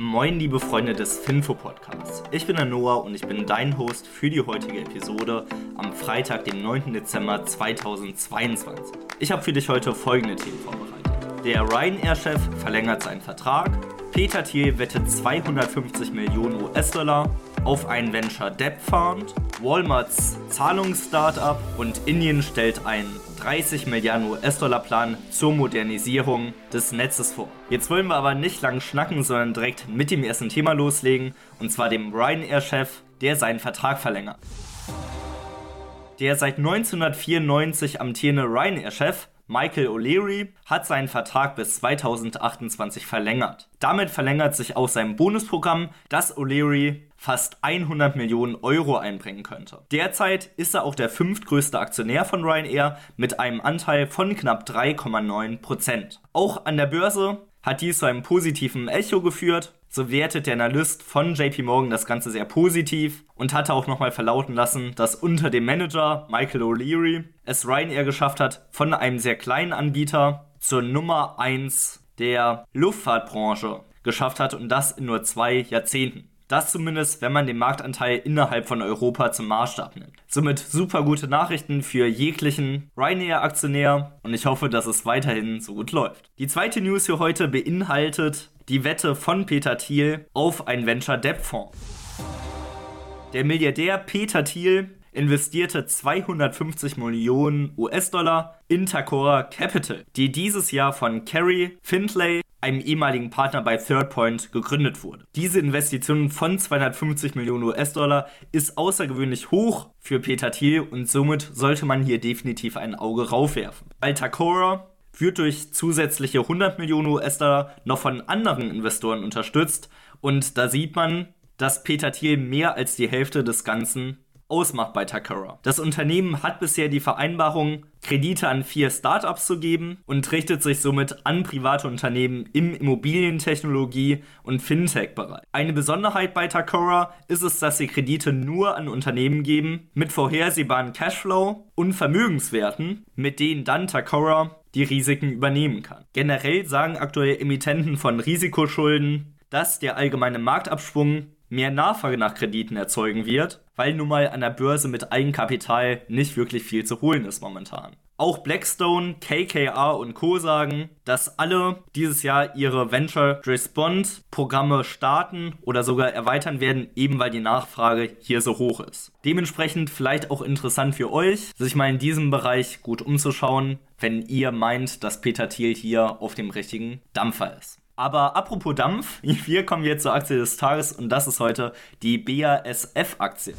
Moin, liebe Freunde des Finfo Podcasts. Ich bin der Noah und ich bin dein Host für die heutige Episode am Freitag, dem 9. Dezember 2022. Ich habe für dich heute folgende Themen vorbereitet. Der Ryanair-Chef verlängert seinen Vertrag. Peter Thiel wettet 250 Millionen US-Dollar auf einen Venture Debt Fund. Walmarts Zahlungsstartup und Indien stellt einen 30 Milliarden US-Dollar-Plan zur Modernisierung des Netzes vor. Jetzt wollen wir aber nicht lang schnacken, sondern direkt mit dem ersten Thema loslegen, und zwar dem Ryanair-Chef, der seinen Vertrag verlängert. Der seit 1994 amtierende Ryanair-Chef Michael O'Leary hat seinen Vertrag bis 2028 verlängert. Damit verlängert sich auch sein Bonusprogramm, das O'Leary fast 100 Millionen Euro einbringen könnte. Derzeit ist er auch der fünftgrößte Aktionär von Ryanair mit einem Anteil von knapp 3,9 Prozent. Auch an der Börse hat dies zu einem positiven Echo geführt. So wertet der Analyst von JP Morgan das Ganze sehr positiv und hatte auch nochmal verlauten lassen, dass unter dem Manager Michael O'Leary es Ryanair geschafft hat, von einem sehr kleinen Anbieter zur Nummer 1 der Luftfahrtbranche geschafft hat und das in nur zwei Jahrzehnten. Das zumindest, wenn man den Marktanteil innerhalb von Europa zum Maßstab nimmt. Somit super gute Nachrichten für jeglichen Ryanair-Aktionär und ich hoffe, dass es weiterhin so gut läuft. Die zweite News für heute beinhaltet die Wette von Peter Thiel auf einen Venture Debt Fonds. Der Milliardär Peter Thiel investierte 250 Millionen US-Dollar in Tacora Capital, die dieses Jahr von Kerry Findlay einem ehemaligen Partner bei Third Point gegründet wurde. Diese Investition von 250 Millionen US-Dollar ist außergewöhnlich hoch für Peter Thiel und somit sollte man hier definitiv ein Auge raufwerfen. Altacora wird durch zusätzliche 100 Millionen US-Dollar noch von anderen Investoren unterstützt und da sieht man, dass Peter Thiel mehr als die Hälfte des Ganzen ausmacht bei Takara. Das Unternehmen hat bisher die Vereinbarung, Kredite an vier Startups zu geben und richtet sich somit an private Unternehmen im Immobilientechnologie- und Fintech-Bereich. Eine Besonderheit bei Takara ist es, dass sie Kredite nur an Unternehmen geben mit vorhersehbaren Cashflow und Vermögenswerten, mit denen dann Takara die Risiken übernehmen kann. Generell sagen aktuell Emittenten von Risikoschulden, dass der allgemeine Marktabschwung mehr Nachfrage nach Krediten erzeugen wird, weil nun mal an der Börse mit Eigenkapital nicht wirklich viel zu holen ist momentan. Auch Blackstone, KKR und Co. sagen, dass alle dieses Jahr ihre Venture Respond Programme starten oder sogar erweitern werden, eben weil die Nachfrage hier so hoch ist. Dementsprechend vielleicht auch interessant für euch, sich mal in diesem Bereich gut umzuschauen, wenn ihr meint, dass Peter Thiel hier auf dem richtigen Dampfer ist. Aber apropos Dampf, wir kommen jetzt zur Aktie des Tages und das ist heute die BASF-Aktie.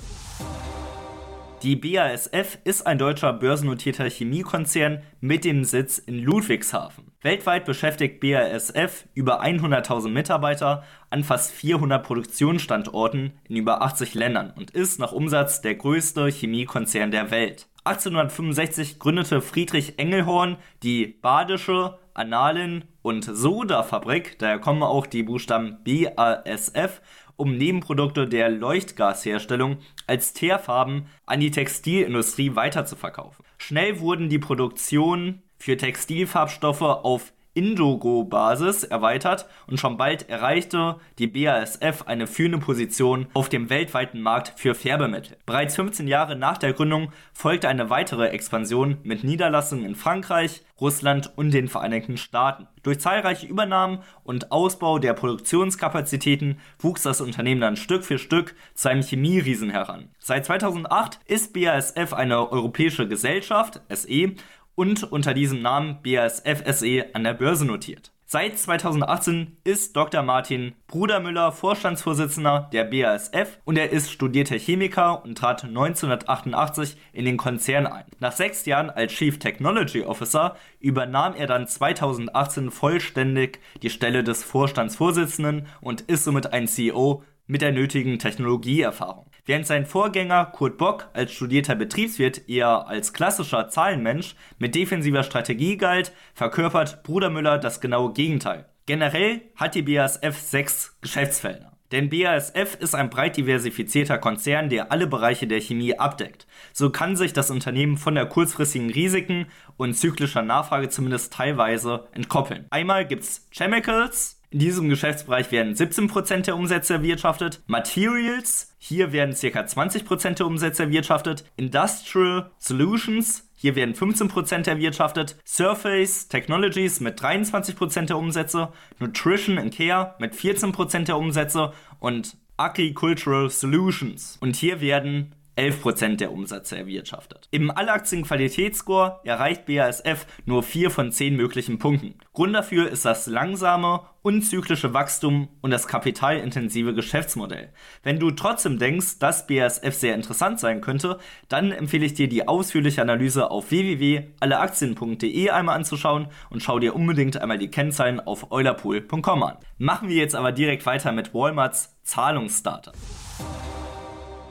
Die BASF ist ein deutscher börsennotierter Chemiekonzern mit dem Sitz in Ludwigshafen. Weltweit beschäftigt BASF über 100.000 Mitarbeiter an fast 400 Produktionsstandorten in über 80 Ländern und ist nach Umsatz der größte Chemiekonzern der Welt. 1865 gründete Friedrich Engelhorn die Badische Annalen- und Soda-Fabrik, daher kommen auch die Buchstaben BASF, um Nebenprodukte der Leuchtgasherstellung als Teerfarben an die Textilindustrie weiterzuverkaufen. Schnell wurden die Produktionen für Textilfarbstoffe auf Indigo-Basis erweitert und schon bald erreichte die BASF eine führende Position auf dem weltweiten Markt für Färbemittel. Bereits 15 Jahre nach der Gründung folgte eine weitere Expansion mit Niederlassungen in Frankreich, Russland und den Vereinigten Staaten. Durch zahlreiche Übernahmen und Ausbau der Produktionskapazitäten wuchs das Unternehmen dann Stück für Stück zu einem Chemieriesen heran. Seit 2008 ist BASF eine europäische Gesellschaft, SE, und unter diesem Namen BASF SE an der Börse notiert. Seit 2018 ist Dr. Martin Brudermüller Vorstandsvorsitzender der BASF und er ist studierter Chemiker und trat 1988 in den Konzern ein. Nach sechs Jahren als Chief Technology Officer übernahm er dann 2018 vollständig die Stelle des Vorstandsvorsitzenden und ist somit ein CEO mit der nötigen Technologieerfahrung. Während sein Vorgänger Kurt Bock als studierter Betriebswirt eher als klassischer Zahlenmensch mit defensiver Strategie galt, verkörpert Bruder Müller das genaue Gegenteil. Generell hat die BASF sechs Geschäftsfelder. Denn BASF ist ein breit diversifizierter Konzern, der alle Bereiche der Chemie abdeckt. So kann sich das Unternehmen von der kurzfristigen Risiken und zyklischer Nachfrage zumindest teilweise entkoppeln. Einmal gibt's Chemicals, In diesem Geschäftsbereich werden 17% der Umsätze erwirtschaftet. Materials, hier werden ca. 20% der Umsätze erwirtschaftet. Industrial Solutions, hier werden 15% erwirtschaftet. Surface Technologies mit 23% der Umsätze. Nutrition and Care mit 14% der Umsätze. Und Agricultural Solutions. Und hier werden 11% der Umsätze erwirtschaftet. Im Allaktienqualitätsscore erreicht BASF nur 4 von 10 möglichen Punkten. Grund dafür ist das langsame, unzyklische Wachstum und das kapitalintensive Geschäftsmodell. Wenn du trotzdem denkst, dass BASF sehr interessant sein könnte, dann empfehle ich dir die ausführliche Analyse auf www.alleaktien.de einmal anzuschauen und schau dir unbedingt einmal die Kennzahlen auf eulerpool.com an. Machen wir jetzt aber direkt weiter mit Walmarts Zahlungsstarter.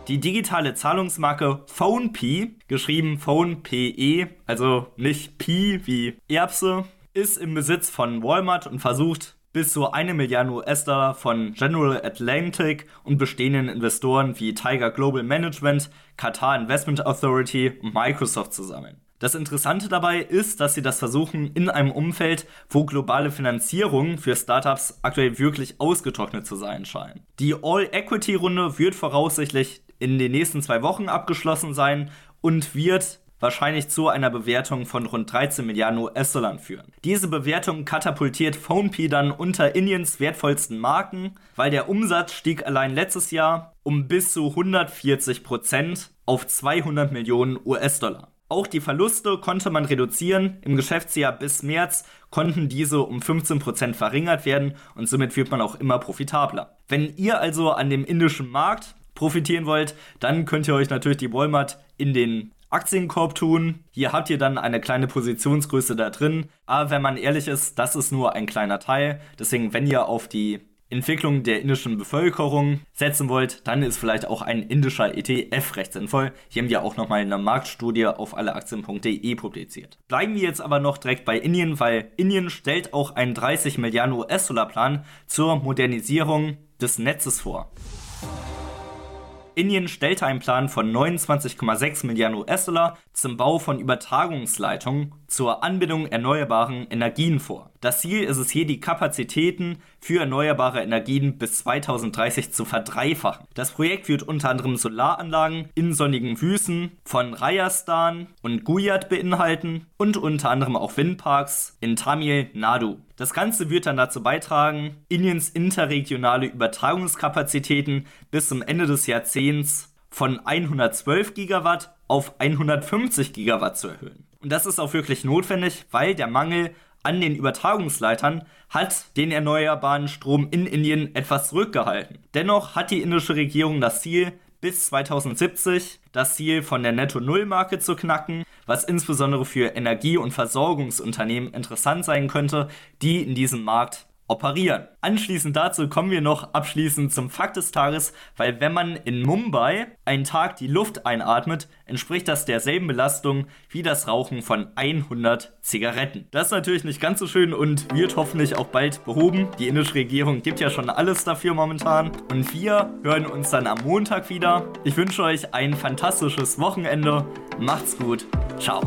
Die digitale Zahlungsmarke PhonePe, geschrieben PhonePE, also nicht Pi wie Erbse, ist im Besitz von Walmart und versucht bis zu eine Milliarde US-Dollar von General Atlantic und bestehenden Investoren wie Tiger Global Management, Qatar Investment Authority und Microsoft zu sammeln. Das Interessante dabei ist, dass sie das versuchen in einem Umfeld, wo globale Finanzierung für Startups aktuell wirklich ausgetrocknet zu sein scheinen. Die All-Equity-Runde wird voraussichtlich in den nächsten zwei Wochen abgeschlossen sein und wird wahrscheinlich zu einer Bewertung von rund 13 Milliarden US-Dollar führen. Diese Bewertung katapultiert PhonePe dann unter Indiens wertvollsten Marken, weil der Umsatz stieg allein letztes Jahr um bis zu 140 Prozent auf 200 Millionen US-Dollar. Auch die Verluste konnte man reduzieren. Im Geschäftsjahr bis März konnten diese um 15% verringert werden und somit wird man auch immer profitabler. Wenn ihr also an dem indischen Markt profitieren wollt, dann könnt ihr euch natürlich die Walmart in den Aktienkorb tun. Hier habt ihr dann eine kleine Positionsgröße da drin. Aber wenn man ehrlich ist, das ist nur ein kleiner Teil. Deswegen, wenn ihr auf die Entwicklung der indischen Bevölkerung setzen wollt, dann ist vielleicht auch ein indischer ETF recht sinnvoll. Hier haben wir auch nochmal eine Marktstudie auf alleaktien.de publiziert. Bleiben wir jetzt aber noch direkt bei Indien, weil Indien stellt auch einen 30 Milliarden US-Dollar Plan zur Modernisierung des Netzes vor. Indien stellte einen Plan von 29,6 Milliarden US-Dollar zum Bau von Übertragungsleitungen zur Anbindung erneuerbaren Energien vor. Das Ziel ist es hier, die Kapazitäten für erneuerbare Energien bis 2030 zu verdreifachen. Das Projekt wird unter anderem Solaranlagen in sonnigen Wüsten von Rajasthan und Gujarat beinhalten und unter anderem auch Windparks in Tamil Nadu. Das Ganze wird dann dazu beitragen, Indiens interregionale Übertragungskapazitäten bis zum Ende des Jahrzehnts von 112 Gigawatt auf 150 Gigawatt zu erhöhen. Und das ist auch wirklich notwendig, weil der Mangel an den Übertragungsleitern hat den erneuerbaren Strom in Indien etwas zurückgehalten. Dennoch hat die indische Regierung das Ziel, bis 2070 das Ziel von der Netto-Null-Marke zu knacken, was insbesondere für Energie- und Versorgungsunternehmen interessant sein könnte, die in diesem Markt operieren. Anschließend dazu kommen wir noch abschließend zum Fakt des Tages, weil wenn man in Mumbai einen Tag die Luft einatmet, entspricht das derselben Belastung wie das Rauchen von 100 Zigaretten. Das ist natürlich nicht ganz so schön und wird hoffentlich auch bald behoben. Die indische Regierung gibt ja schon alles dafür momentan und wir hören uns dann am Montag wieder. Ich wünsche euch ein fantastisches Wochenende. Macht's gut. Ciao.